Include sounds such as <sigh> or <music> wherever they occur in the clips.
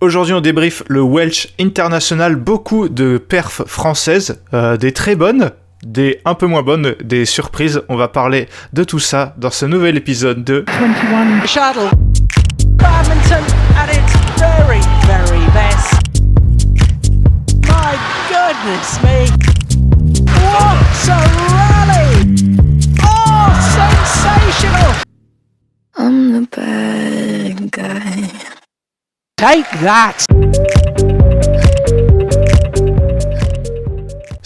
Aujourd'hui, on débrief le Welsh International, beaucoup de perfs françaises, euh, des très bonnes, des un peu moins bonnes, des surprises. On va parler de tout ça dans ce nouvel épisode de 21 Shuttle. Badminton at its very, very best. My goodness me. What a rally! Oh, sensational! I'm the bad guy. Take that!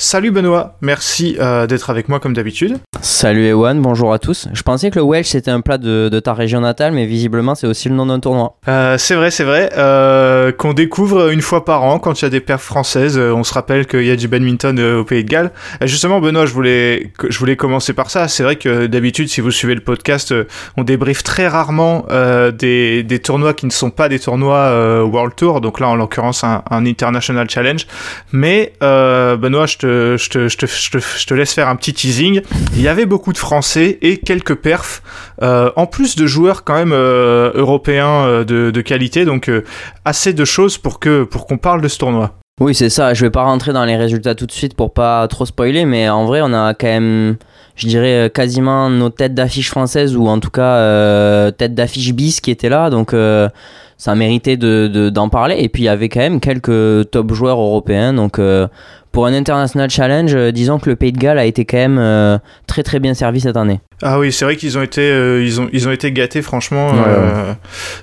Salut Benoît, merci euh, d'être avec moi comme d'habitude. Salut Ewan, bonjour à tous. Je pensais que le Welsh c'était un plat de, de ta région natale, mais visiblement c'est aussi le nom d'un tournoi. Euh, c'est vrai, c'est vrai, euh, qu'on découvre une fois par an quand il y a des perfs françaises. On se rappelle qu'il y a du badminton au Pays de Galles. Justement, Benoît, je voulais, je voulais commencer par ça. C'est vrai que d'habitude, si vous suivez le podcast, on débriefe très rarement des, des tournois qui ne sont pas des tournois World Tour. Donc là, en l'occurrence, un, un International Challenge. Mais Benoît, je te, je, te, laisse faire un petit teasing. Il y avait beaucoup de Français et quelques perfs, euh, en plus de joueurs quand même euh, européens euh, de, qualité. Donc assez de choses pour que pour qu'on parle de ce tournoi. Oui, c'est ça. Je vais pas rentrer dans les résultats tout de suite pour pas trop spoiler, mais en vrai, on a quand même, je dirais, quasiment nos têtes d'affiche françaises ou en tout cas têtes d'affiche bis qui étaient là. Donc ça méritait de, de, d'en parler. Et puis il y avait quand même quelques top joueurs européens. Donc pour un International Challenge, euh, disons que le Pays de Galles a été quand même euh, très très bien servi cette année. Ah oui, c'est vrai qu'ils ont été, euh, ils ont, ils ont été gâtés franchement. Ouais, euh,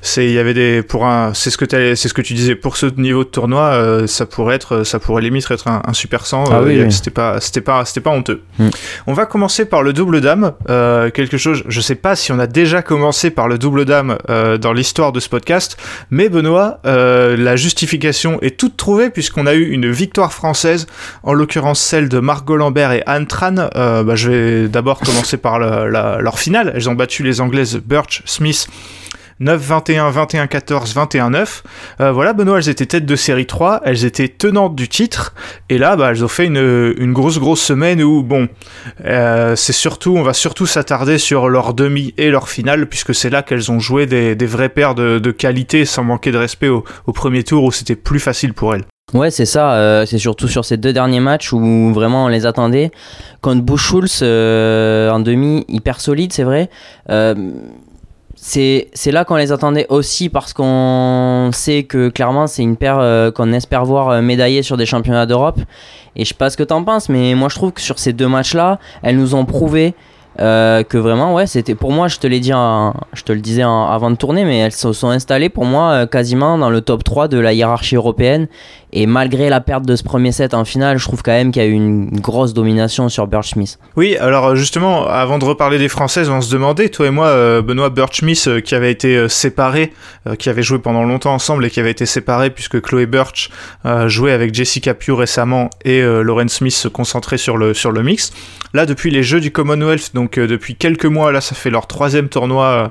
c'est, il y avait des, pour un, c'est ce que c'est ce que tu disais pour ce niveau de tournoi, euh, ça pourrait être, ça pourrait limite être un, un super 100. Ah oui. C'était pas, c'était pas, c'était pas honteux. Mm. On va commencer par le double dame, euh, quelque chose. Je sais pas si on a déjà commencé par le double dame euh, dans l'histoire de ce podcast, mais Benoît, euh, la justification est toute trouvée puisqu'on a eu une victoire française, en l'occurrence celle de Margot Lambert et Anne Tran. Euh, bah, je vais d'abord commencer par la- la- leur finale. Elles ont battu les Anglaises Birch Smith. 9-21, 21-14, 21-9. Euh, voilà, Benoît, elles étaient tête de série 3, elles étaient tenantes du titre, et là, bah, elles ont fait une, une grosse, grosse semaine où, bon, euh, c'est surtout, on va surtout s'attarder sur leur demi et leur finale, puisque c'est là qu'elles ont joué des, des vrais paires de, de qualité, sans manquer de respect au, au premier tour, où c'était plus facile pour elles. Ouais, c'est ça. euh, c'est surtout sur ces deux derniers matchs où vraiment on les attendait. Contre Buchholz euh, en demi, hyper solide, c'est vrai. Euh, c'est là qu'on les attendait aussi parce qu'on sait que clairement c'est une paire euh, qu'on espère voir euh, médaillée sur des championnats d'Europe. Et je sais pas ce que t'en penses, mais moi je trouve que sur ces deux matchs-là, elles nous ont prouvé que vraiment, ouais, c'était pour moi, je te l'ai dit, je te le disais avant de tourner, mais elles se sont installées pour moi quasiment dans le top 3 de la hiérarchie européenne. Et malgré la perte de ce premier set en finale, je trouve quand même qu'il y a eu une grosse domination sur Birch Smith. Oui, alors justement, avant de reparler des Françaises, on se demandait, toi et moi, euh, Benoît Birch-Smith, euh, qui avait été euh, séparé, euh, qui avait joué pendant longtemps ensemble et qui avait été séparé puisque Chloé Birch euh, jouait avec Jessica Pugh récemment et euh, Lauren Smith se concentrait sur le, sur le mix. Là, depuis les Jeux du Commonwealth, donc euh, depuis quelques mois, là, ça fait leur troisième tournoi euh,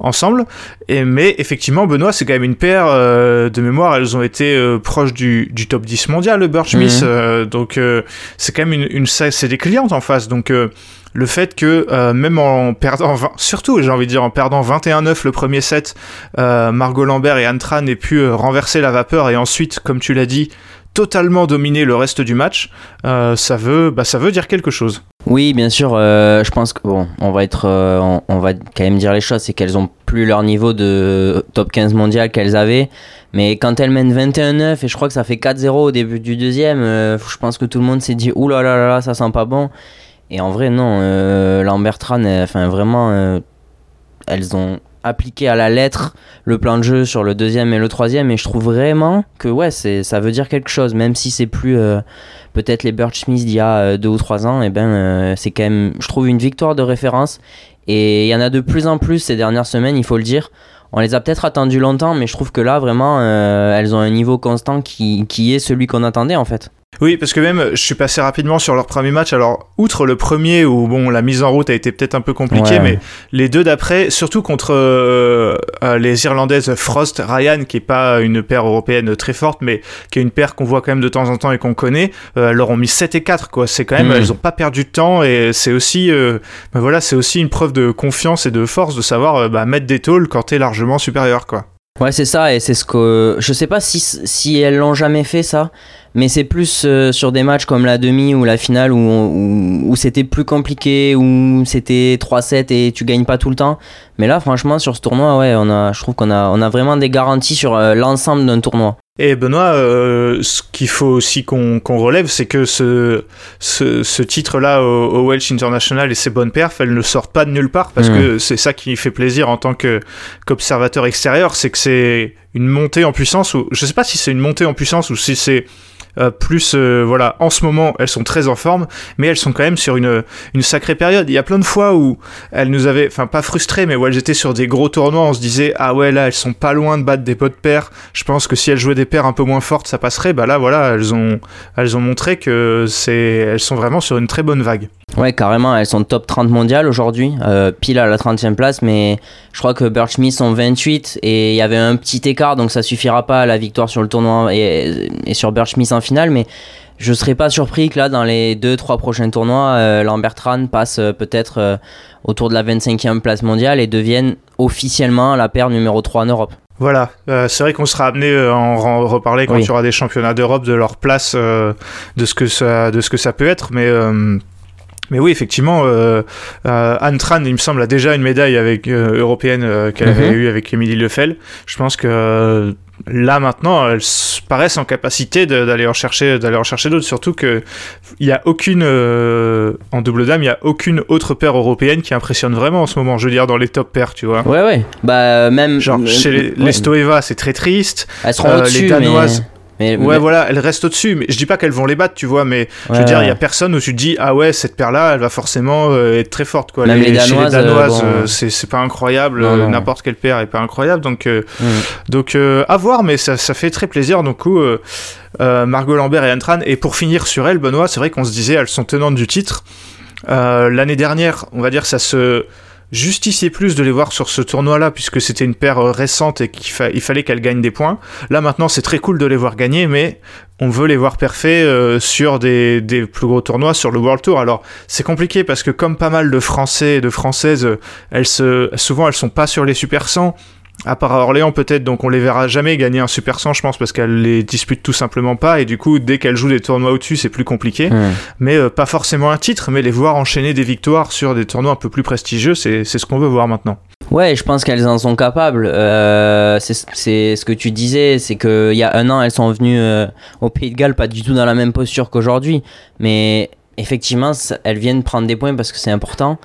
ensemble. Et, mais effectivement, Benoît, c'est quand même une paire euh, de mémoire, elles ont été euh, proches du, du top 10 mondial, le Birch-Smith. Mhm. euh, donc, euh, c'est quand même une, une c'est des clientes en face. Donc, euh, le fait que euh, même en perdant, 20 surtout j'ai envie de dire en perdant 21-9 le premier set, euh, Margot Lambert et Anne Tran aient pu euh, renverser la vapeur et ensuite, comme tu l'as dit, totalement dominer le reste du match, euh, ça veut, bah, ça veut dire quelque chose. Oui, bien sûr. euh, je pense que bon, on va être, euh, on, va quand même dire les choses, c'est qu'elles ont plus leur niveau de top 15 mondial qu'elles avaient. Mais quand elles mènent 21-9 et je crois que ça fait 4-0 au début du deuxième, je pense que tout le monde s'est dit ouh là là là ça sent pas bon. Et en vrai, non. Lambert Tran, euh, enfin vraiment, elles ont appliqué à la lettre le plan de jeu sur le deuxième et le troisième et je trouve vraiment que ouais c'est ça veut dire quelque chose même si c'est plus euh, peut-être les Birch Smith d'il y a euh, deux ou trois ans et ben euh, c'est quand même je trouve une victoire de référence. Et il y en a de plus en plus ces dernières semaines il faut le dire. On les a peut-être attendus longtemps mais je trouve que là vraiment elles ont un niveau constant qui, qui est celui qu'on attendait en fait Oui, parce que même, je suis passé rapidement sur leur premier match. Alors, outre le premier où, bon, la mise en route a été peut-être un peu compliquée, Ouais. mais les deux d'après, surtout contre euh, euh, les Irlandaises Frost, Ryan, qui est pas une paire européenne très forte, mais qui est une paire qu'on voit quand même de temps en temps et qu'on connaît, euh, leur ont mis 7 et 4, quoi. C'est quand même, Mhm. elles ont pas perdu de temps et c'est aussi, euh, ben voilà, c'est aussi une preuve de confiance et de force de savoir bah, mettre des tôles quand t'es largement supérieur, quoi. Ouais, c'est ça, et c'est ce que. Je sais pas si, si elles l'ont jamais fait, ça, mais c'est plus euh, sur des matchs comme la demi ou la finale où, où, où c'était plus compliqué, où c'était 3-7 et tu gagnes pas tout le temps. Mais là, franchement, sur ce tournoi, ouais, on a, je trouve qu'on a, on a vraiment des garanties sur euh, l'ensemble d'un tournoi. Et Benoît, euh, ce qu'il faut aussi qu'on qu'on relève, c'est que ce, ce, ce titre-là au, au Welsh International et ses bonnes perfs, elles ne sortent pas de nulle part parce Mm. que c'est ça qui fait plaisir en tant qu'observateur extérieur, c'est que c'est une montée en puissance ou je sais pas si c'est une montée en puissance ou si c'est euh, plus euh, voilà en ce moment elles sont très en forme mais elles sont quand même sur une, une sacrée période. Il y a plein de fois où elles nous avaient enfin pas frustrées mais où elles étaient sur des gros tournois. On se disait ah ouais là elles sont pas loin de battre des potes paires je pense que si elles jouaient des paires un peu moins fortes ça passerait. Bah là voilà elles ont elles ont montré que c'est elles sont vraiment sur une très bonne vague. Ouais, carrément, elles sont top 30 mondiales aujourd'hui, euh, pile à la 30e place, mais je crois que Birch Smith sont 28 et il y avait un petit écart, donc ça suffira pas à la victoire sur le tournoi et, et sur Birch Smith en finale, mais je serais pas surpris que là, dans les 2-3 prochains tournois, euh, Lambert Tran passe euh, peut-être euh, autour de la 25e place mondiale et devienne officiellement la paire numéro 3 en Europe. Voilà, euh, c'est vrai qu'on sera amené à en reparler quand Oui. il y aura des championnats d'Europe de leur place, euh, de ce que ça, de ce que ça peut être, mais. euh, mais oui, effectivement, Anne Tran, il me semble, a déjà une médaille avec, européenne qu'elle avait Mhm. eue avec Émilie Lefel. Je pense que là, maintenant, elles paraissent en capacité d'aller en chercher, d'aller en chercher d'autres. Surtout que il y a aucune, euh, en double dame, il y a aucune autre paire européenne qui impressionne vraiment en ce moment. Je veux dire, dans les top paires, tu vois. Ouais, ouais, bah même. Genre, euh, chez les, ouais. les Stoeva, c'est très triste. Elles seront euh, les au-dessus, Danoises. mais. Mais- Ouais, mais- voilà, elles restent au-dessus. Mais je dis pas qu'elles vont les battre, tu vois, mais je veux dire, il y ouais. a personne où tu te dis, ah ouais, cette paire-là, elle va forcément euh, être très forte, quoi. Même les Danoises, les Danoises, euh, bon, euh, c'est pas incroyable. N'importe quelle paire est pas incroyable. Donc, Mm. donc à voir, mais ça, ça fait très plaisir. Donc, coup, Margot Lambert et Anne Tran. Et pour finir sur elles, Benoît, c'est vrai qu'on se disait, elles sont tenantes du titre. L'année dernière, on va dire, ça se justifiait plus de les voir sur ce tournoi-là, puisque c'était une paire euh, récente et qu'il fa- il fallait qu'elles gagnent des points. Là, maintenant, c'est très cool de les voir gagner, mais on veut les voir parfaits euh, sur des, des plus gros tournois, sur le World Tour. Alors, c'est compliqué parce que comme pas mal de Français et de Françaises, euh, elles se, souvent, elles sont pas sur les Super 100. À part à Orléans peut-être, donc on les verra jamais gagner un Super 100, je pense, parce qu'elles les disputent tout simplement pas, et du coup, dès qu'elles jouent des tournois au-dessus, c'est plus compliqué. Mais euh, pas forcément un titre, mais les voir enchaîner des victoires sur des tournois un peu plus prestigieux, c'est c'est ce qu'on veut voir maintenant. Ouais, je pense qu'elles en sont capables. Euh, c'est c'est ce que tu disais, c'est qu'il y a un an, elles sont venues euh, au Pays de Galles, pas du tout dans la même posture qu'aujourd'hui. Mais effectivement, elles viennent prendre des points parce que c'est important.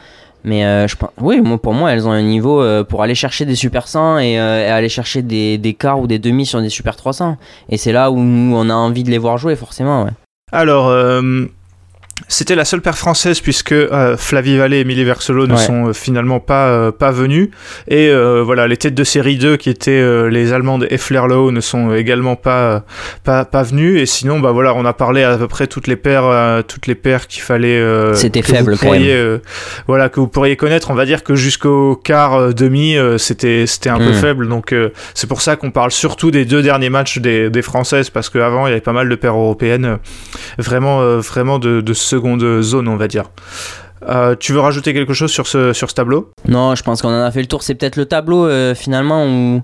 Mais euh, je pense, oui, moi, pour moi, elles ont un niveau euh, pour aller chercher des Super 100 et, euh, et aller chercher des, des quarts ou des demi sur des Super 300. Et c'est là où on a envie de les voir jouer, forcément. Ouais. Alors, c'était la seule paire française puisque euh, Flavie Vallée et Émilie Versolo ne Ouais. sont euh, finalement pas, euh, pas venues. Et euh, voilà, les têtes de série 2 qui étaient les Allemandes et Flerlow ne sont également pas, pas, pas venues. Et sinon, bah voilà, on a parlé à peu près toutes les paires, toutes les paires qu'il fallait. C'était faible, quand pourriez, euh, voilà, que vous pourriez connaître. On va dire que jusqu'au quart demi, c'était c'était un peu Mm. faible. Donc c'est pour ça qu'on parle surtout des deux derniers matchs des, des françaises parce qu'avant il y avait pas mal de paires européennes vraiment, vraiment de, de seconde zone, on va dire. Euh, tu veux rajouter quelque chose sur ce, sur ce tableau? Non, je pense qu'on en a fait le tour. C'est peut-être le tableau euh, finalement où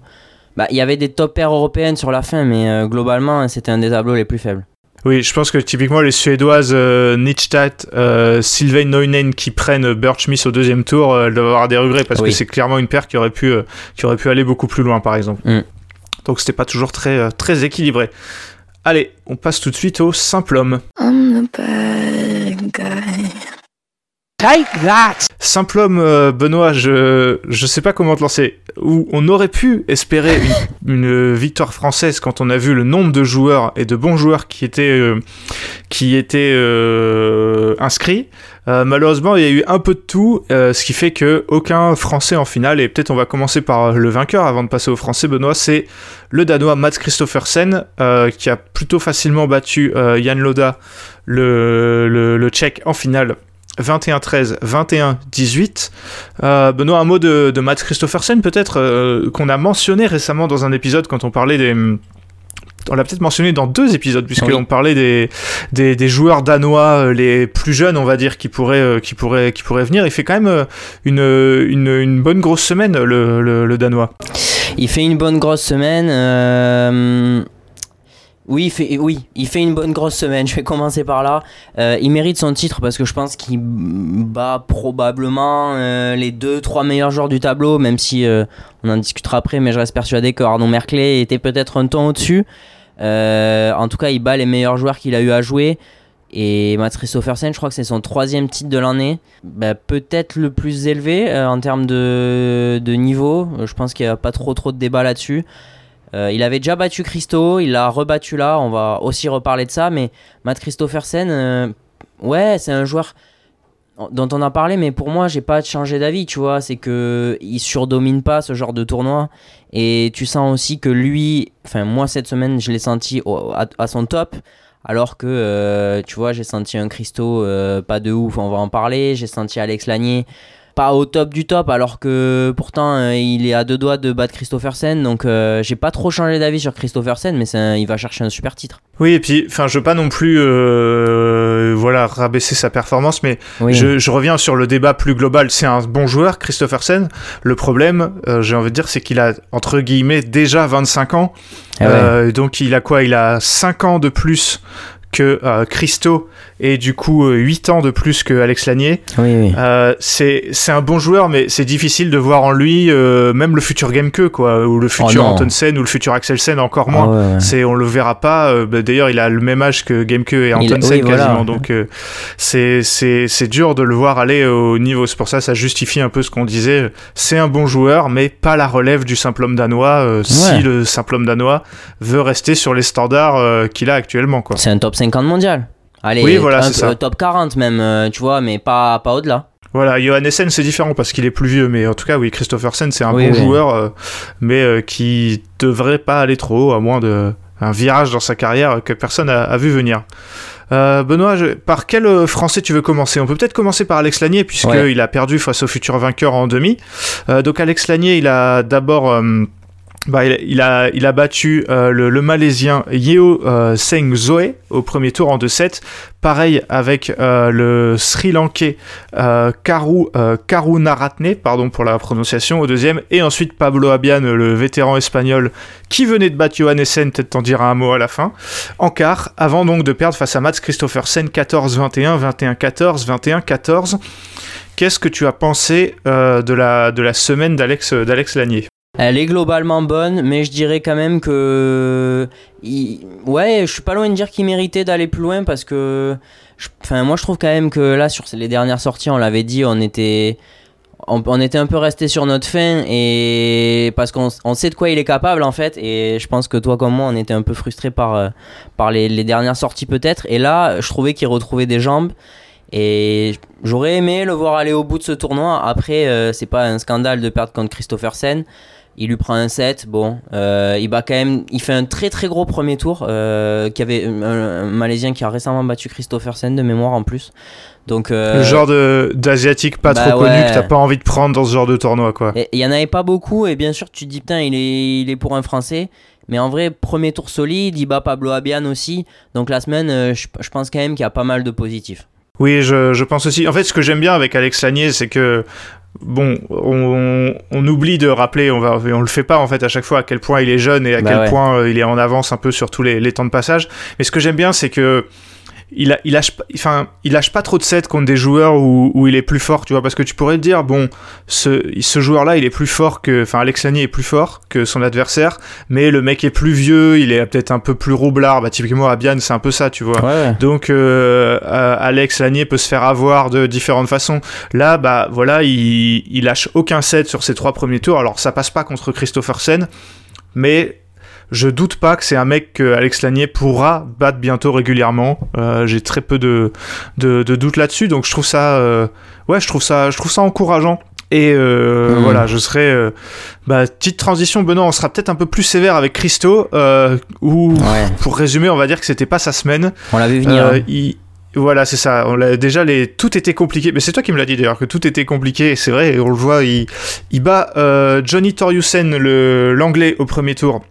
bah, il y avait des top paires européennes sur la fin, mais euh, globalement, c'était un des tableaux les plus faibles. Oui, je pense que typiquement les Suédoises euh, euh, Sylvain Neunen qui prennent Birch Smith au deuxième tour, euh, elles doivent avoir des regrets parce Oui. que c'est clairement une paire qui aurait pu, qui aurait pu aller beaucoup plus loin, par exemple. Mm. Donc c'était pas toujours très, très équilibré. Allez, on passe tout de suite au simple homme. I'm the bad guy. Take that! Simple homme, euh, Benoît, je je sais pas comment te lancer. Où on aurait pu espérer une, une victoire française quand on a vu le nombre de joueurs et de bons joueurs qui étaient euh, qui étaient euh, inscrits. Euh, malheureusement, il y a eu un peu de tout, euh, ce qui fait que aucun Français en finale. Et peut-être on va commencer par le vainqueur avant de passer au Français. Benoît, c'est le Danois Mats Christoffersen euh, qui a plutôt facilement battu Jan Loda, le, Tchèque, en finale 21-13, 21-18. Euh, Benoît, un mot de, de Mats Christoffersen peut-être qu'on a mentionné récemment dans un épisode quand on parlait des... On l'a peut-être mentionné dans deux épisodes puisqu'on Oui. parlait des, des, des joueurs danois euh, les plus jeunes, on va dire, qui pourraient, euh, qui pourraient, qui pourraient venir. Il fait quand même euh, une, une, une bonne grosse semaine, le, le, le danois. Il fait une bonne grosse semaine. euh, Oui, il fait, oui, il fait une bonne grosse semaine. Je vais commencer par là. Euh, il mérite son titre parce que je pense qu'il bat probablement euh, les deux, trois meilleurs joueurs du tableau, même si euh, on en discutera après. Mais je reste persuadé que Arnaud Merclé était peut-être un ton au-dessus. Euh, en tout cas, il bat les meilleurs joueurs qu'il a eu à jouer. Et Mats Christoffersen, je crois que c'est son troisième titre de l'année. Bah, Peut-être le plus élevé euh, en termes de, niveau. Je pense qu'il n'y a pas trop trop de débat là-dessus. Euh, il avait déjà battu Christo, il l'a rebattu là. On va aussi reparler de ça. Mais Matt Christoffersen, ouais, c'est un joueur dont on a parlé, mais pour moi, j'ai pas changé d'avis, tu vois. C'est que il surdomine pas ce genre de tournoi. Et tu sens aussi que lui, enfin, moi, cette semaine, je l'ai senti à son top. Alors que, euh, tu vois, j'ai senti un Christo euh, pas de ouf, on va en parler. J'ai senti Alex Lanier pas au top du top, alors que pourtant euh, il est à deux doigts de battre Christophersen. Donc euh, j'ai pas trop changé d'avis sur Christophersen, mais un- il va chercher un super titre. Oui, et puis, enfin, je veux pas non plus, euh, voilà, rabaisser sa performance, mais Oui. je, je reviens sur le débat plus global. C'est un bon joueur, Christophersen. Le problème, euh, j'ai envie de dire, c'est qu'il a, entre guillemets, déjà 25 ans. Ah ouais. Donc, il a quoi? Il a 5 ans de plus que euh, Christo et du coup euh, 8 ans de plus que Alex Lanier. Oui, oui. Euh, c'est c'est un bon joueur, mais c'est difficile de voir en lui euh, même le futur Gameke, quoi, ou le futur Oh. Antonsen, ou le futur Axelsen, encore Ah moins. ouais, ouais. C'est, on le verra pas. euh, bah, D'ailleurs, il a le même âge que Gameke et Antonsen oui, voilà. quasiment. Donc, euh, c'est, c'est, c'est dur de le voir aller au niveau. C'est pour ça, ça justifie un peu ce qu'on disait. C'est un bon joueur, mais pas la relève du simple homme danois. euh, Si le simple homme danois veut rester sur les standards euh, qu'il a actuellement, quoi. C'est un top 50 mondial. Allez, Oui, voilà, un ça. euh, top 40 même, euh, tu vois, mais pas, pas au-delà. Voilà, Johan Essen, c'est différent parce qu'il est plus vieux, mais en tout cas, oui, Christophersen, c'est un Oui, bon oui. joueur, euh, mais euh, qui devrait pas aller trop haut, à moins de un virage dans sa carrière que personne a, a vu venir. Euh, Benoît, je- par quel français tu veux commencer? On peut peut-être commencer par Alex Lanier, puisqu'il Ouais. a perdu face au futur vainqueur en demi. Donc Alex Lanier, il a d'abord... bah, il, a, il a battu euh, le, Malaisien Yeo euh, Seng Zoe au premier tour en 2-7. Pareil avec euh, le Sri Lankais Karu, Karunaratne, pardon pour la prononciation, au deuxième. Et ensuite Pablo Abian, le vétéran espagnol, qui venait de battre Johan Essen, peut-être t'en dira un mot à la fin, en quart, avant donc de perdre face à Mats Christophersen 14-21, 21-14, 21-14. Qu'est-ce que tu as pensé de, la, de la semaine d'Alex Lanier? Elle est globalement bonne, mais je dirais quand même que. Ouais, je suis pas loin de dire qu'il méritait d'aller plus loin parce que. Enfin, moi je trouve quand même que là, sur les dernières sorties, on l'avait dit, on était. On, était un peu resté sur notre fin et parce qu'on on sait de quoi il est capable en fait et je pense que toi comme moi on était un peu frustré par, euh, par les, dernières sorties peut-être et là je trouvais qu'il retrouvait des jambes et j'aurais aimé le voir aller au bout de ce tournoi. Après, euh, c'est pas un scandale de perdre contre Christophersen. Il lui prend un set. Bon, euh, il bat quand même. Il fait un très très gros premier tour. Euh, qui avait un, un Malaisien qui a récemment battu Christophersen de mémoire en plus. Donc euh, Le genre de- d'asiatique pas bah trop connu que t'as pas envie de prendre dans ce genre de tournoi, quoi. il y en avait pas beaucoup et bien sûr tu te dis putain il est, il est pour un Français. Mais en vrai premier tour solide. Il bat Pablo Abian aussi. Donc la semaine, euh, je, je pense quand même qu'il y a pas mal de positifs. Oui, je, je pense aussi. En fait, ce que j'aime bien avec Alex Lanier, c'est que bon, on, on oublie de rappeler, on va, on le fait pas en fait à chaque fois à quel point il est jeune et à Bah quel ouais. point euh, il est en avance un peu sur tous les, les temps de passage. Mais ce que j'aime bien, c'est que il, a, il lâche, pas- enfin, il lâche pas trop de sets contre des joueurs où, où il est plus fort, tu vois, parce que tu pourrais te dire, bon, ce, ce joueur-là, il est plus fort que, enfin, Alex Lanier est plus fort que son adversaire, mais le mec est plus vieux, il est peut-être un peu plus roublard, bah, typiquement Abian, c'est un peu ça, tu vois. Ouais. Donc euh, euh, Alex Lanier peut se faire avoir de différentes façons. Là, bah voilà, il, il lâche aucun set sur ses trois premiers tours. Alors ça passe pas contre Christophersen, mais je doute pas que c'est un mec que Alex Lanier pourra battre bientôt régulièrement. Euh, J'ai très peu de, de, de doutes là-dessus, donc je trouve ça, euh, ouais, je trouve ça, je trouve ça encourageant. Et euh, Mhm. voilà, je serai. euh, bah, petite transition, Benoît, on sera peut-être un peu plus sévère avec Christo, euh, où, Ouais. pour résumer, on va dire que c'était pas sa semaine. On l'avait venir. Euh, hein. il- Voilà, c'est ça. On l'a déjà les tout était compliqué. Mais c'est toi qui me l'as dit d'ailleurs que tout était compliqué. et C'est vrai. on le voit. Il, il bat euh, Johnny Toriusen, le l'anglais au premier tour.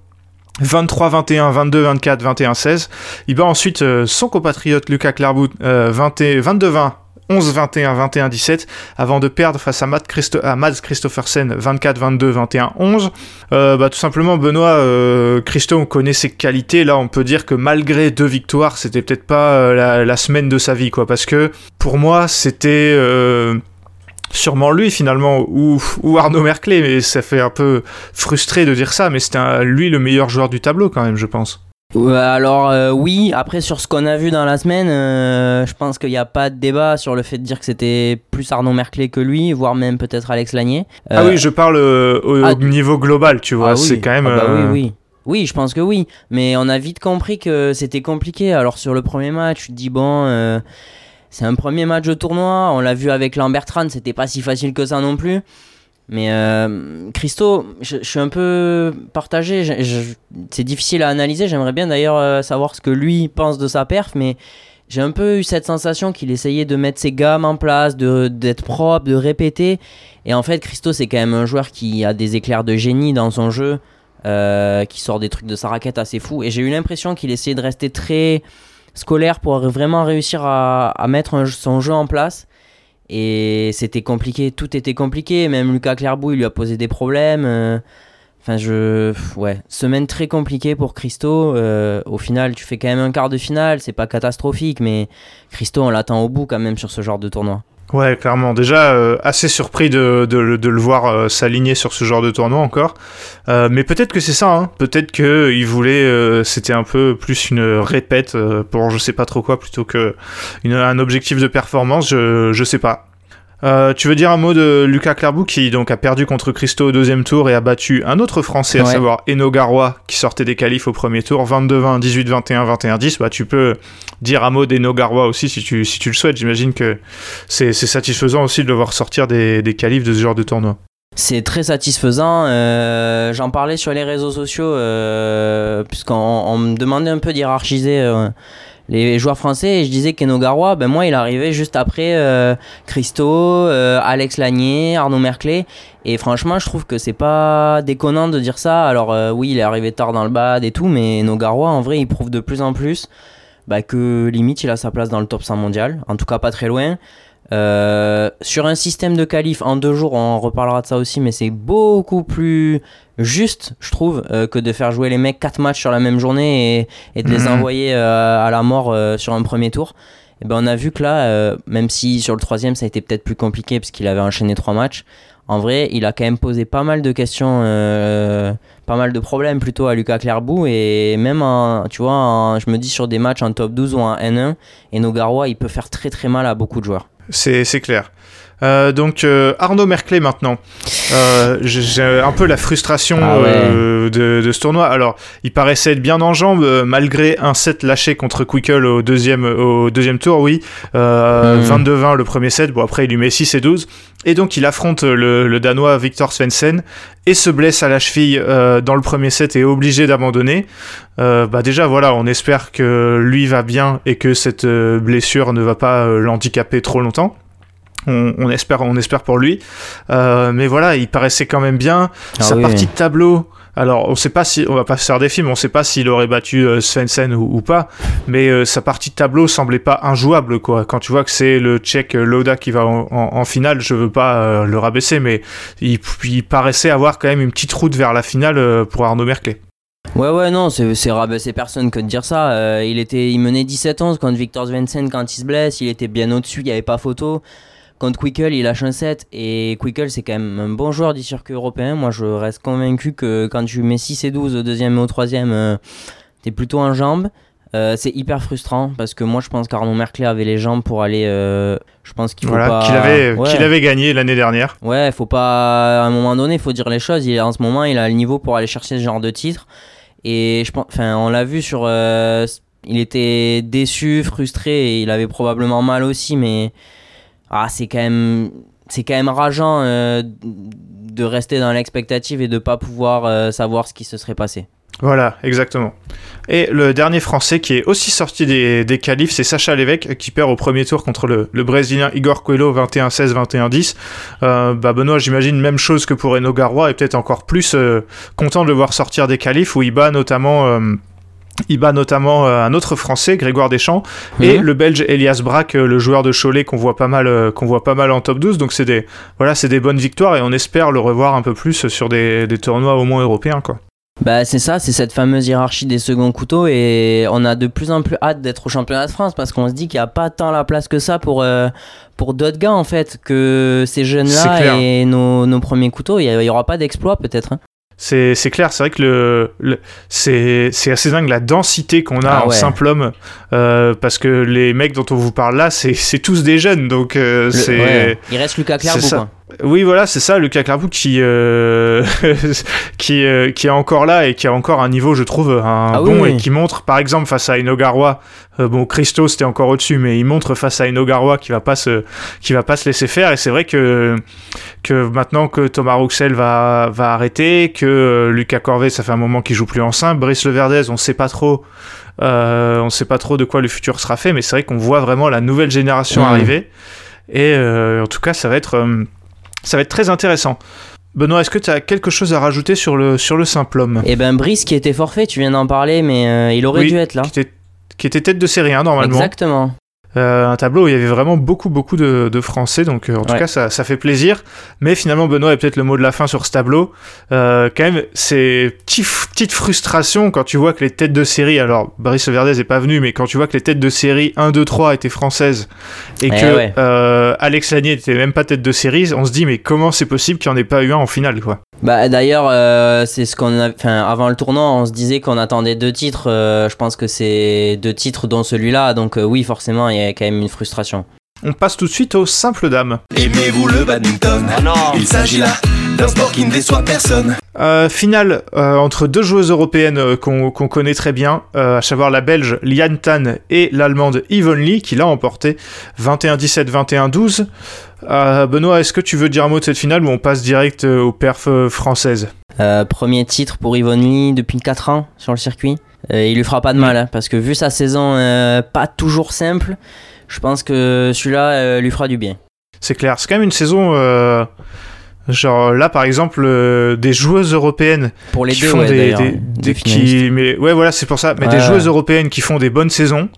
23-21, 22-24, 21-16. Il bat ensuite euh, son compatriote Lucas Clairbout, euh, 20 et- 22-20, 11-21, 21-17, avant de perdre face à, Matt Christo à Mads Christophersen 24-22, 21-11. Euh, bah, tout simplement, Benoît, euh, Christo, on connaît ses qualités. Là, on peut dire que malgré deux victoires, c'était peut-être pas euh, la, la, semaine de sa vie, quoi. Parce que pour moi, c'était euh, sûrement lui finalement ou, ou Arnaud Merclé mais ça fait un peu frustré de dire ça mais c'était lui le meilleur joueur du tableau quand même je pense alors euh, oui, après sur ce qu'on a vu dans la semaine, euh, je pense qu'il n'y a pas de débat sur le fait de dire que c'était plus Arnaud Merclé que lui, voire même peut-être Alex Lanier. Euh, ah oui, je parle au, ah, niveau global, tu vois, ah, c'est quand même... Ah, bah, oui, oui. Oui, je pense que oui, mais on a vite compris que c'était compliqué. Alors sur le premier match, tu te dis bon, c'est un premier match de tournoi, on l'a vu avec Lambertran, c'était pas si facile que ça non plus. Mais euh, Christo, je, suis un peu partagé. c'est difficile à analyser. J'aimerais bien d'ailleurs euh, savoir ce que lui pense de sa perf, mais j'ai un peu eu cette sensation qu'il essayait de mettre ses gammes en place, d'être propre, de répéter. Et en fait, Christo, c'est quand même un joueur qui a des éclairs de génie dans son jeu, euh, qui sort des trucs de sa raquette assez fou. Et j'ai eu l'impression qu'il essayait de rester très scolaire pour vraiment réussir à, mettre son jeu en place. Et c'était compliqué, tout était compliqué. Même Lucas Clairbout, lui a posé des problèmes. Euh. Enfin, je. Ouais, semaine très compliquée pour Christo. Euh, au final, tu fais quand même un quart de finale, c'est pas catastrophique, mais Christo, on l'attend au bout quand même sur ce genre de tournoi. Ouais, clairement. Déjà, euh, assez surpris de, de, de le voir euh, s'aligner sur ce genre de tournoi encore. Euh, mais peut-être que c'est ça. Hein. Peut-être qu'il voulait. C'était un peu plus une répète pour je sais pas trop quoi plutôt que objectif de performance. Je, je sais pas. Euh, tu veux dire un mot de Lucas Clarbou qui donc a perdu contre Christo au deuxième tour et a battu un autre Français, à savoir Eno Garoua qui sortait des qualifs au premier tour, 22-20, 18-21, 21-10. Bah tu peux dire un mot d'Eno Garoua aussi si tu, si tu le souhaites. J'imagine que c'est satisfaisant aussi de le voir sortir des, des qualifs de ce genre de tournoi. C'est très satisfaisant. Euh, J'en parlais sur les réseaux sociaux euh, puisqu'on me demandait un peu d'hierarchiser les joueurs français et je disais qu'Enogarois, ben moi il arrivait juste après euh, Christo, euh, Alex Lagné, Arnaud Merclé et franchement je trouve que c'est pas déconnant de dire ça. Alors euh, oui il est arrivé tard dans le bad et tout mais Enogarois en vrai il prouve de plus en plus bah, que limite il a sa place dans le top 100 mondial, en tout cas pas très loin. Euh, sur un système de qualif en deux jours, on reparlera de ça aussi, mais c'est beaucoup plus juste, je trouve, euh, que de faire jouer les mecs 4 matchs sur la même journée et, et de les mhm. envoyer euh, à la mort sur un premier tour. Et ben on a vu que là, même si sur le troisième ça a été peut-être plus compliqué parce qu'il avait enchaîné trois matchs, en vrai, il a quand même posé pas mal de questions, pas mal de problèmes plutôt à Lucas Clairbout. Et même, tu vois, je me dis sur des matchs en top 12 ou en N1, et Nogarois, il peut faire très très mal à beaucoup de joueurs c'est clair. Euh, donc euh, Arnaud Merclé maintenant. Euh, j'ai un peu la frustration ah de, de, ce tournoi. Alors, il paraissait être bien en jambes malgré un set lâché contre Quickle au deuxième, au deuxième tour, oui. 22-20 hmm. le premier set. Bon, après, il lui met 6 et 12. Et donc, il affronte le, le Danois Victor Svensson et se blesse à la cheville dans le premier set et est obligé d'abandonner. bah déjà, voilà, on espère que lui va bien et que cette blessure ne va pas l'handicaper trop longtemps on, espère, on espère pour lui. Euh, mais voilà, il paraissait quand même bien. Ah Sa partie de tableau. Alors, on sait pas si, on va pas faire des films, on sait pas s'il aurait battu euh, Svensson ou, pas, mais euh, sa partie de tableau semblait pas injouable, quoi. Quand tu vois que c'est le Tchèque Loda qui va en, finale, je veux pas le rabaisser, mais il, paraissait avoir quand même une petite route vers la finale pour Arnaud Merkel. Ouais, ouais, non, c'est rabaisser personne que de dire ça. il, était, il menait 17-11 contre Victor Svensson quand il se blesse, il était bien au-dessus, il n'y avait pas photo. Contre Quickle, il lâche un 7 et Quickle, c'est quand même un bon joueur du circuit européen. Moi, je reste convaincu que quand tu mets 6 et 12 au deuxième et au troisième, euh, t'es plutôt en jambes. Euh, c'est hyper frustrant parce que moi je pense qu'Arnaud Merclé avait les jambes pour aller. Euh, je pense qu'il faut pas. Qu'il avait, qu'il avait gagné l'année dernière. Ouais, faut pas. À un moment donné, il faut dire les choses. Il, en ce moment, il a le niveau pour aller chercher ce genre de titre. Et je pense. Enfin, on l'a vu sur. il était déçu, frustré et il avait probablement mal aussi, mais ah, c'est quand même c'est quand même rageant euh, de rester dans l'expectative et de pas pouvoir euh, savoir ce qui se serait passé. Voilà, exactement. Et le dernier Français qui est aussi sorti des, des c'est Sacha Lévesque qui perd au premier tour contre le, le Brésilien Igor Coelho 21-16, 21-10. Euh, bah Benoît, j'imagine même chose que pour Eno Garoua et peut-être encore plus content de le voir sortir des qualifs où il bat notamment Il bat notamment euh, un autre Français, Grégoire Deschamps, et Mhm. le Belge Elias Braque, euh, le joueur de Cholet qu'on voit pas mal, euh, qu'on voit pas mal en top 12. Donc c'est des, voilà, c'est des bonnes victoires et on espère le revoir un peu plus sur des, des tournois au moins européens, quoi. Bah c'est ça, c'est cette fameuse hiérarchie des seconds couteaux et on a de plus en plus hâte d'être au championnat de France parce qu'on se dit qu'il n'y a pas tant la place que ça pour, euh, pour d'autres gars en fait, que ces jeunes-là et nos, nos premiers couteaux, il n'y aura pas d'exploit peut-être. hein. C'est, c'est clair, c'est vrai que le, le- c'est, c'est assez dingue la densité qu'on a Ah en ouais. simple homme, euh, parce que les mecs dont on vous parle là, c'est, c'est tous des jeunes, donc euh, c'est, ouais. Il reste Lucas. Oui, voilà, c'est ça, Lucas Clarbou qui, euh, <laughs> qui, euh, qui est encore là et qui a encore un niveau, je trouve, un Ah bon oui. et qui montre, par exemple, face à Inogarwa, euh, bon, Christo c'était encore au-dessus, mais il montre face à Inogarwa qui va pas se, qui va pas se laisser faire. Et c'est vrai que, que maintenant que Thomas Rouxel va, va arrêter, que euh, Lucas Corvet, ça fait un moment qu'il joue plus en simple, Brice Leverdez, on sait pas trop. Euh, on sait pas trop de quoi le futur sera fait, mais c'est vrai qu'on voit vraiment la nouvelle génération arriver. Et euh, en tout cas, ça va être, ça va être très intéressant. Benoît, est-ce que tu as quelque chose à rajouter sur le, sur le simple homme? Et ben Brice qui était forfait, tu viens d'en parler, mais euh, il aurait Oui, dû être là. qui était, qui était tête de série 1 normalement. Exactement. Euh, un tableau où il y avait vraiment beaucoup beaucoup de, de Français, donc euh, en tout cas ça, ça fait plaisir. Mais finalement Benoît est peut-être le mot de la fin sur ce tableau. Euh, quand même, c'est petit- petite frustration quand tu vois que les têtes de série, alors Brice Verdez est pas venu, mais quand tu vois que les têtes de série 1, 2, 3 étaient françaises et que ouais. Alex Lanier n'était même pas tête de série, on se dit mais comment c'est possible qu'il n'y en ait pas eu un en finale quoi? Bah d'ailleurs, c'est ce qu'on a. Enfin, avant le tournoi, on se disait qu'on attendait deux titres. je pense que c'est deux titres dont celui-là. Donc oui, forcément, il y a quand même une frustration. On passe tout de suite aux simples dames. Aimez-vous le badminton Il s'agit là d'un sport qui ne déçoit personne. Euh, finale euh, entre deux joueuses européennes euh, qu'on connaît très bien, euh, à savoir la belge Liane Tan et l'allemande Yvonne Lee, qui l'a emporté 21-17, 21-12. Euh, Benoît, est-ce que tu veux dire un mot de cette finale ou on passe direct aux perfs françaises? Euh, premier titre pour Yvonne Lee depuis 4 ans sur le circuit. Euh, il lui fera pas de mal, hein, parce que vu sa saison euh, pas toujours simple, je pense que celui-là euh, lui fera du bien. C'est clair, c'est quand même une saison... Genre là par exemple euh, des joueuses européennes Pour les qui deux, font ouais, des, qui mais ouais voilà c'est pour ça mais des joueuses ouais. européennes qui font des bonnes saisons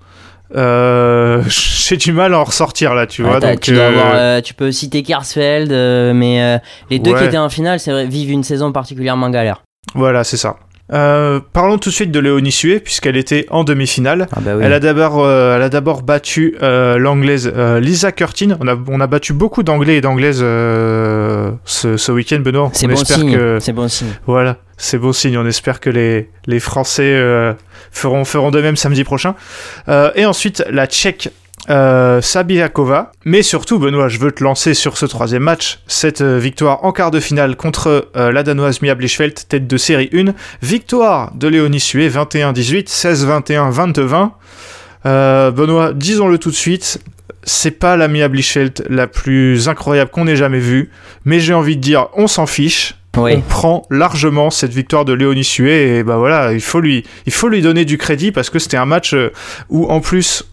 euh, <laughs> j'ai du mal à en ressortir là tu vois donc tu, dois euh, avoir, tu peux citer Karsfeld, mais les deux qui étaient en finale, c'est vivent une saison particulièrement galère. Voilà, c'est ça. Euh, parlons tout de suite de Léonie Sué, puisqu'elle était en demi-finale. Ah bah oui. Elle a d'abord, euh, elle a d'abord battu euh, l'anglaise euh, Lisa Curtin. On a, on a battu beaucoup d'anglais et d'anglaises euh, ce, ce week-end, Benoît. C'est on bon espère signe. que C'est bon signe. voilà, c'est bon signe. On espère que les, les Français euh, feront, feront de même samedi prochain. Euh, et ensuite, la Tchèque euh, Sabiakova. Mais surtout, Benoît, je veux te lancer sur ce troisième match. Cette euh, victoire en quart de finale contre euh, la Danoise Mia Blichfeld, tête de série 1. Victoire de Léonie Sué, 21-18, 16-21, 22-20. Euh, Benoît, disons-le tout de suite, c'est pas la Mia Blichfeld la plus incroyable qu'on ait jamais vue, mais j'ai envie de dire, on s'en fiche. On Oui. prend largement cette victoire de Léonie Sué et bah voilà, il faut lui, il faut lui donner du crédit parce que c'était un match euh, où en plus,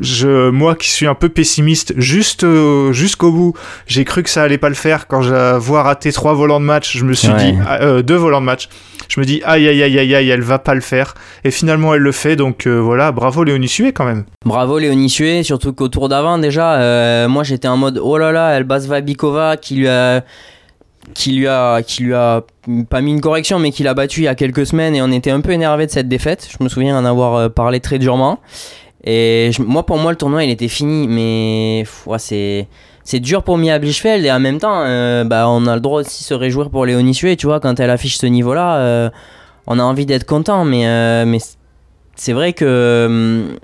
je, moi qui suis un peu pessimiste, juste euh, jusqu'au bout, j'ai cru que ça allait pas le faire quand j'ai vois raté trois volants de match. Je me suis Ouais. dit euh, deux volants de match. Je me dis aïe aïe aïe aïe aïe, elle va pas le faire. Et finalement elle le fait, donc euh, voilà, bravo Léonie Sué quand même. Bravo Léonie Sué, surtout qu'au tour d'avant déjà, euh, moi j'étais en mode oh là là, elle base Vabikova qui lui a qui lui a qui lui a pas mis une correction mais qui l'a battu il y a quelques semaines et on était un peu énervé de cette défaite. Je me souviens en avoir parlé très durement. Et moi pour moi le tournoi il était fini mais c'est c'est dur pour Mia Blichfeld et en même temps euh, bah, on a le droit aussi de se réjouir pour Léonie Sué, tu vois quand elle affiche ce niveau-là, euh, on a envie d'être content mais euh, mais c'est vrai que hum,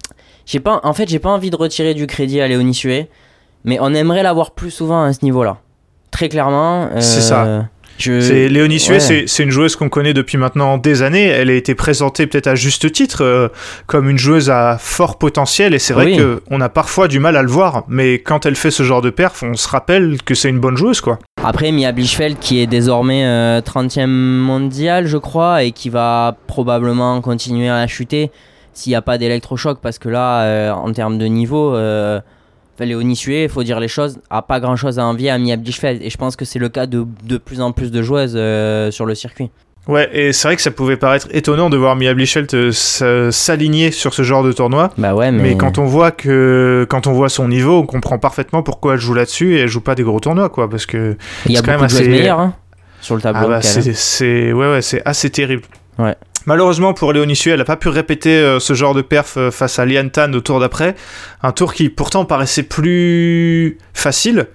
j'ai pas, en fait, j'ai pas envie de retirer du crédit à Léonie Sué, mais on aimerait l'avoir plus souvent à ce niveau-là. Très clairement. C'est ça. Je... C'est Léonie Sué, ouais. c'est- une joueuse qu'on connaît depuis maintenant des années. Elle a été présentée peut-être à juste titre euh, comme une joueuse à fort potentiel, et c'est vrai Oui. que on a parfois du mal à le voir. Mais quand elle fait ce genre de perf, on se rappelle que c'est une bonne joueuse, quoi. Après, Mia Blichfeld, qui est désormais euh, 30e mondial, je crois, et qui va probablement continuer à chuter s'il n'y a pas d'électrochoc, parce que là, euh, en termes de niveau, euh, Léonie Sué, il faut dire les choses, a pas grand-chose à envier à Mia Blichfeld. Et je pense que c'est le cas de de plus en plus de joueuses euh, sur le circuit. Ouais, et c'est vrai que ça pouvait paraître étonnant de voir Mia Blichelt euh, s- s'aligner sur ce genre de tournoi. Bah ouais, mais, Mais quand on voit que quand on voit son niveau, on comprend parfaitement pourquoi elle joue là-dessus et elle joue pas des gros tournois quoi parce que il y a c'est quand beaucoup même de assez- hein, sur le tableau. ah bah, c'est ouais ouais, c'est assez terrible. Ouais. Malheureusement pour Léonie Sue, elle a pas pu répéter euh, ce genre de perf euh, face à Lian Tan au tour d'après, un tour qui pourtant paraissait plus facile.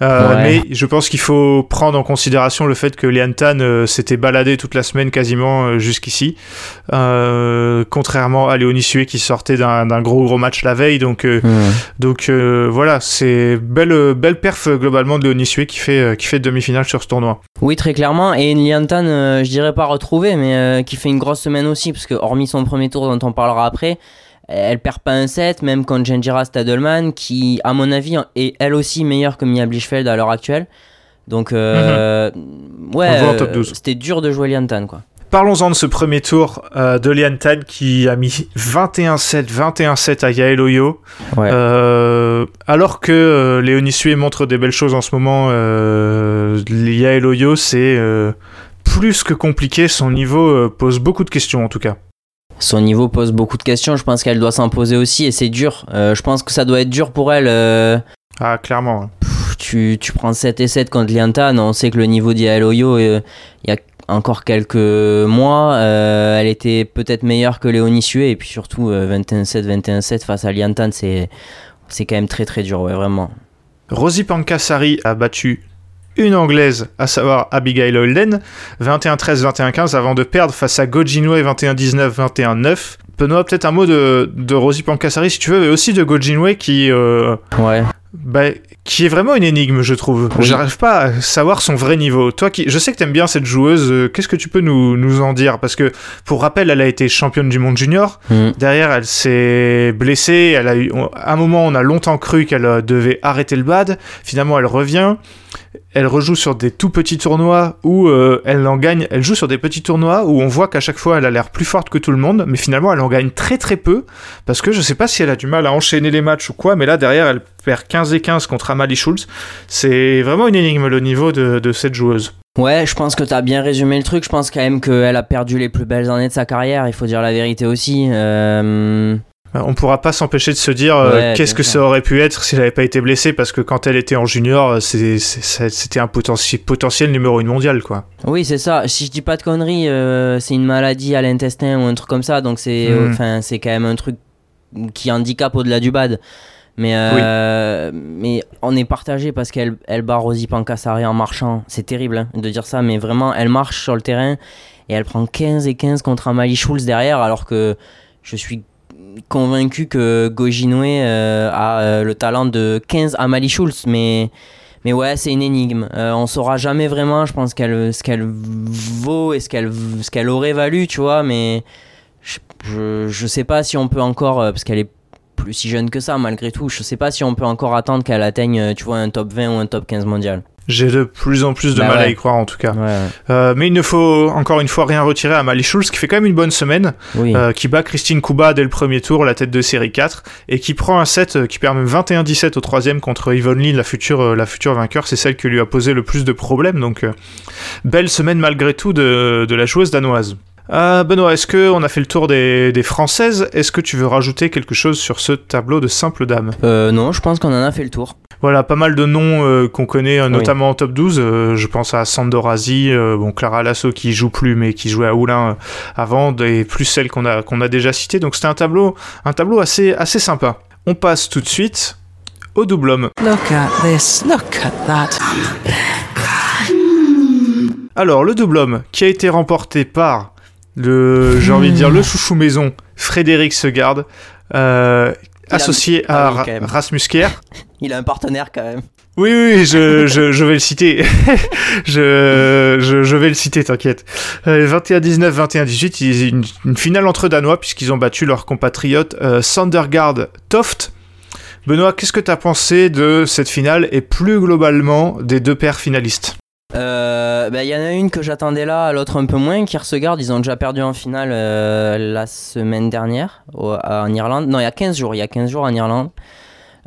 Euh, Ouais. Mais je pense qu'il faut prendre en considération le fait que Lian Tan euh, s'était baladé toute la semaine quasiment euh, jusqu'ici, Euh, contrairement à Léonie qui sortait d'un gros gros match la veille. Donc donc euh, voilà, c'est belle belle perf globalement de Léonie qui fait qui fait demi-finale sur ce tournoi. Oui, très clairement. Et Liantan, euh, je dirais pas retrouvé, mais qui fait une grosse semaine aussi, parce que hormis son premier tour dont on parlera après, elle perd pas un set, même contre Genjira Stadelman, qui, à mon avis, est elle aussi meilleure que Mia Blichfeld à l'heure actuelle. Donc, euh, ouais, Mhm. En euh, top 12. c'était dur de jouer Liantan, quoi. Parlons-en de ce premier tour euh, de Lian Tan qui a mis 21-7, 21-7 à Yael Oyo. Ouais. Euh, alors que Léonie Sue montre des belles choses en ce moment, Yael Oyo, c'est plus que compliqué. Son niveau pose beaucoup de questions en tout cas. Son niveau pose beaucoup de questions. Je pense qu'elle doit s'en poser aussi, et c'est dur. Euh, je pense que ça doit être dur pour elle. euh, Ah, clairement. Pff, tu, tu prends 7 et 7 contre Liantan, on sait que le niveau d'Yael Oyo, euh, il y a encore quelques mois, elle était peut-être meilleure que Léonie Sue, et puis surtout euh, 21-7, 21-7 face à Liantan, c'est, c'est quand même très très dur, ouais, vraiment. Rosie Pankasari a battu une anglaise, à savoir Abigail Holden, 21-13, 21-15, avant de perdre face à Gojinwe 21-19, 21-9. Benoît, peut-être un mot de, de Rosie Pankasari si tu veux, mais aussi de Gojinwe qui, euh, Ouais. bah, qui est vraiment une énigme, je trouve. Oui. J'arrive pas à savoir son vrai niveau. Toi, qui, je sais que t'aimes bien cette joueuse, euh, qu'est-ce que tu peux nous, nous en dire? Parce que, pour rappel, elle a été championne du monde junior. Mm. Derrière, elle s'est blessée. Elle a eu, on- à un moment, on a longtemps cru qu'elle euh, devait arrêter le bad. Finalement, elle revient. Elle rejoue sur des tout petits tournois où euh, elle en gagne. Elle joue sur des petits tournois où on voit qu'à chaque fois, elle a l'air plus forte que tout le monde. Mais finalement, elle en gagne très très peu. Parce que je sais pas si elle a du mal à enchaîner les matchs ou quoi. Mais là, derrière, elle perd 15 et 15 contre Amalie Schulz. C'est vraiment une énigme le niveau de, cette joueuse. Ouais, je pense que t'as bien résumé le truc. Je pense quand même qu'elle a perdu les plus belles années de sa carrière, il faut dire la vérité aussi. Euh, On pourra pas s'empêcher de se dire euh, Ouais, qu'est-ce que sûr. ça aurait pu être si elle avait pas été blessée parce que quand elle était en junior, euh, c'était un potentiel, potentiel numéro une mondial quoi. Oui, c'est ça. Si je dis pas de conneries, euh, c'est une maladie à l'intestin ou un truc comme ça, donc c'est, Mhm. enfin, c'est quand même un truc qui handicape au-delà du bad. Mais, euh, mais on est partagé parce qu'elle elle bat Rosie Pankasari en marchant. C'est terrible hein, de dire ça, mais vraiment, elle marche sur le terrain et elle prend 15 et 15 contre Amalie Schulz derrière, alors que je suis convaincu que Gojinwe euh, a euh, le talent de 15 Amalie Schulz, mais. Mais ouais, c'est une énigme. Euh, on saura jamais vraiment, je pense, qu'elle, ce qu'elle vaut et ce qu'elle, aurait valu, tu vois, mais je, je, je sais pas si on peut encore, parce qu'elle est plus si jeune que ça malgré tout, je sais pas si on peut encore attendre qu'elle atteigne, tu vois, un top 20 ou un top 15 mondial. J'ai de plus en plus de Bah mal à y croire en tout cas. Ouais, Euh, mais il ne faut encore une fois rien retirer à Mali Schulz qui fait quand même une bonne semaine, oui. euh, qui bat Christine Kuba dès le premier tour, la tête de série 4, et qui prend un set euh, qui perd même 21-17 au troisième contre Yvonne Lee, la future, la future vainqueur. C'est celle qui lui a posé le plus de problèmes. Donc belle semaine malgré tout de, de la joueuse danoise. Euh, Benoît, est-ce que on a fait le tour des, des françaises? Est-ce que tu veux rajouter quelque chose sur ce tableau de simple dame? Euh, non, je pense qu'on en a fait le tour. Voilà, pas mal de noms euh, qu'on connaît, euh, Oui. notamment en top 12. Euh, je pense à Sandorazi, euh, bon, Clara Lasso qui joue plus, mais qui jouait à Oulin euh, avant, et plus celles qu'on a, qu'on a déjà citées. Donc c'était un tableau, un tableau assez, assez sympa. On passe tout de suite au double homme. Look at this. Look at that. Alors, le double homme qui a été remporté par le, j'ai envie de dire, le chouchou maison, Frédéric Segard, euh, associé Ah à oui, quand même. Rasmus Kjær. Il a un partenaire quand même. Oui, oui, oui, je, je, je vais le citer. <laughs> je, je, je vais le citer, t'inquiète. Euh, 21-19, 21-18, ils- une, une finale entre Danois, puisqu'ils ont battu leur compatriote euh, Sandergaard Toft. Benoît, qu'est-ce que t'as pensé de cette finale et plus globalement des deux paires finalistes? Euh, bah, Il y en a une que j'attendais là, l'autre un peu moins. Kierkegaard, ils ont déjà perdu en finale euh, la semaine dernière au- en Irlande. Non, il y a 15 jours. Il y a 15 jours en Irlande.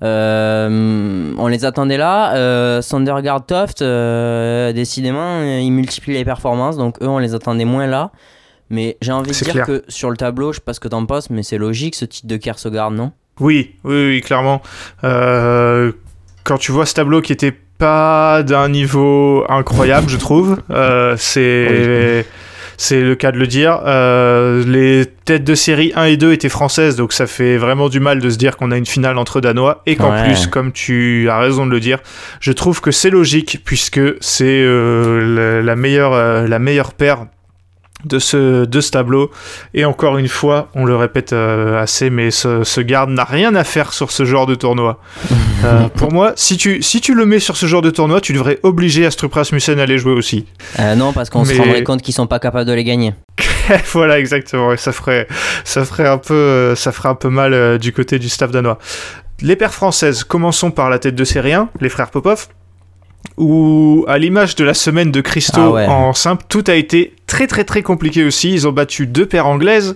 Euh, on les attendait là. Euh, Sondergaard Toft, euh, décidément, ils multiplient les performances, donc eux, on les attendait moins là. Mais j'ai envie de dire clair. que sur le tableau, je sais pas ce que t'en penses, mais c'est logique ce titre de Kersogard, non? Oui, oui, oui, clairement. Euh, quand tu vois ce tableau qui était pas d'un niveau incroyable, je trouve, <laughs> euh, c'est c'est le cas de le dire. Euh, les têtes de série 1 et 2 étaient françaises, donc ça fait vraiment du mal de se dire qu'on a une finale entre Danois et qu'en Ouais. plus, comme tu as raison de le dire, je trouve que c'est logique puisque c'est euh, la, la meilleure euh, la meilleure paire de ce, de ce tableau. Et encore une fois, on le répète euh, assez, mais ce, ce garde n'a rien à faire sur ce genre de tournoi. <laughs> Euh, pour moi, si tu, si tu le mets sur ce genre de tournoi, tu devrais obliger Astrup Rasmussen à les jouer aussi. Euh, Non, parce qu'on se rendrait compte qu'ils sont pas capables de les gagner. <laughs> voilà, exactement. Et ça ferait, ça ferait un peu, ça ferait un peu mal du côté du staff danois. Les paires françaises, commençons par la tête de série 1, les frères Popov, où, à l'image de la semaine de Christo Ah ouais. en simple, tout a été très très très compliqué aussi. Ils ont battu deux paires anglaises,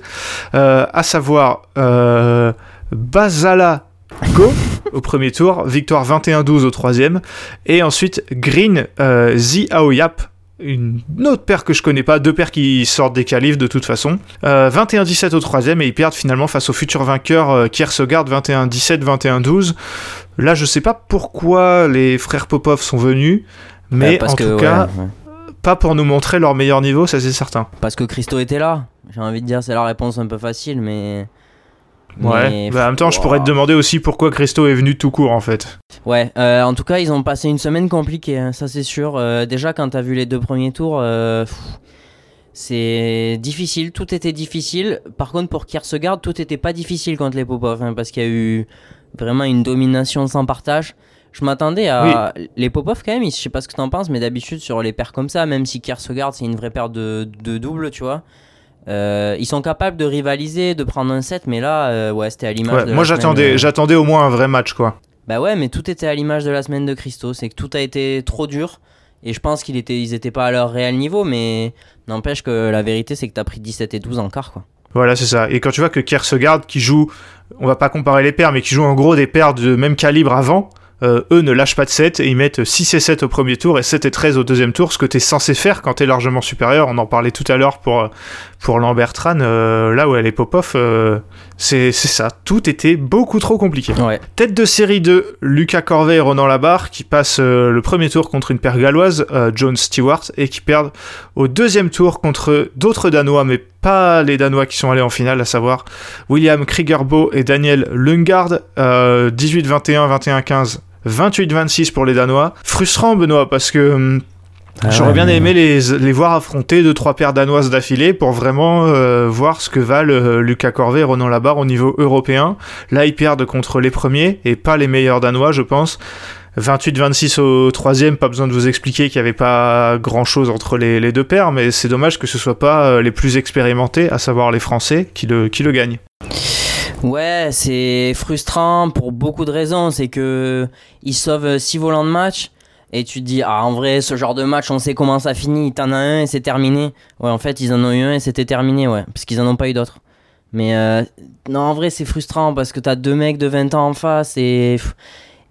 euh, à savoir euh, Basala Go <laughs> au premier tour, victoire 21-12 au troisième, et ensuite Green euh, Zi Aoyap, une autre paire que je connais pas, deux paires qui sortent des qualifs de toute façon. Euh, 21-17 au troisième et ils perdent finalement face au futur vainqueur euh, Kierkegaard 21-17, 21-12. Là, je sais pas pourquoi les frères Popov sont venus, mais Euh, parce en que, tout ouais, cas, ouais. pas pour nous montrer leur meilleur niveau, ça c'est certain. Parce que Christo était là. J'ai envie de dire, c'est la réponse un peu facile, mais. Ouais. mais- Bah, en même temps, je pourrais te demander aussi pourquoi Christo est venu tout court en fait. Ouais, euh, en tout cas, ils ont passé une semaine compliquée, hein, ça c'est sûr. Euh, déjà, quand t'as vu les deux premiers tours, euh, c'est difficile, tout était difficile. Par contre, pour Kierkegaard, tout était pas difficile contre les Popov, hein, parce qu'il y a eu vraiment une domination sans partage. Je m'attendais à. Les Popov, quand même, je sais pas ce que t'en penses, mais d'habitude, sur les paires comme ça, même si Kierkegaard, c'est une vraie paire de, de double, tu vois. Euh, ils sont capables de rivaliser, de prendre un set, mais là, euh, ouais, c'était à l'image Ouais, de moi la semaine, j'attendais, j'attendais au moins un vrai match quoi. bah ouais, mais tout était à l'image de la semaine de Christo. C'est que tout a été trop dur. Et je pense qu'ils étaient, ils étaient pas à leur réel niveau, mais n'empêche que la vérité, c'est que t'as pris 17 et 12 en quart, quoi. Voilà, c'est ça. Et quand tu vois que Kierkegaard qui joue, on va pas comparer les paires, mais qui joue en gros des paires de même calibre avant, euh, eux ne lâchent pas de 7 et ils mettent 6 et 7 au premier tour et 7 et 13 au deuxième tour, ce que tu es censé faire quand tu es largement supérieur. On en parlait tout à l'heure pour, pour Lambert Tran. euh, là où elle est Popov, euh, c'est c'est ça. Tout était beaucoup trop compliqué. Ouais. Tête de série 2, Lucas Corvée et Ronan Labarre qui passent euh, le premier tour contre une paire galloise, John Stewart, et qui perdent au deuxième tour contre d'autres Danois, mais pas les Danois qui sont allés en finale, à savoir William Kriegerbo et Daniel Lungard, euh, 18-21, 21-15. 28-26 pour les Danois. Frustrant, Benoît, parce que hum, Ah j'aurais ouais, bien aimé les, les voir affronter deux trois paires danoises d'affilée pour vraiment euh, voir ce que valent euh, Lucas Corvée et Ronan Labarre au niveau européen. Là, ils perdent contre les premiers et pas les meilleurs danois, je pense. 28-26 au troisième, pas besoin de vous expliquer qu'il n'y avait pas grand chose entre les, les deux paires, mais c'est dommage que ce soit pas euh, les plus expérimentés, à savoir les Français, qui le, qui le gagnent. Ouais, c'est frustrant pour beaucoup de raisons. C'est que ils sauvent 6 volants de match. Et tu te dis, ah, en vrai, ce genre de match, on sait comment ça finit. T'en as un et c'est terminé. Ouais, en fait, ils en ont eu un et c'était terminé, ouais. Parce qu'ils en ont pas eu d'autres. Mais euh, non, en vrai, c'est frustrant parce que t'as deux mecs de 20 ans en face et.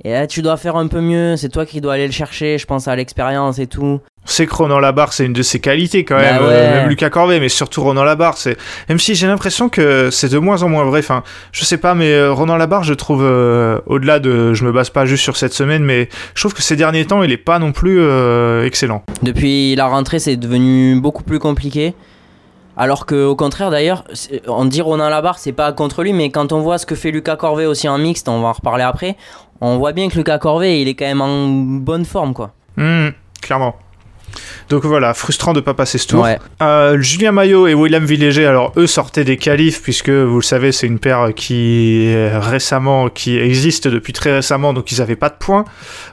Et tu dois faire un peu mieux. C'est toi qui dois aller le chercher. Je pense à l'expérience et tout. On sait que Ronan Labarre, c'est une de ses qualités quand Bah même, ouais. euh, même Lucas Corvée, mais surtout Ronan Labarre. C'est... Même si j'ai l'impression que c'est de moins en moins vrai, enfin, je sais pas, mais euh, Ronan Labarre, je trouve, euh, au-delà de. Je me base pas juste sur cette semaine, mais je trouve que ces derniers temps, il est pas non plus euh, excellent. Depuis la rentrée, c'est devenu beaucoup plus compliqué. Alors que au contraire d'ailleurs, on dit Ronan Labarre, c'est pas contre lui, mais quand on voit ce que fait Lucas Corvée aussi en mixte, on va en reparler après, on voit bien que Lucas Corvée, il est quand même en bonne forme quoi. Hmm, clairement. Donc voilà, frustrant de pas passer ce tour. Ouais. Euh, Julien Maillot et William Villéger, alors eux sortaient des qualifs puisque vous le savez, c'est une paire qui est récemment, qui existe depuis très récemment, donc ils n'avaient pas de points.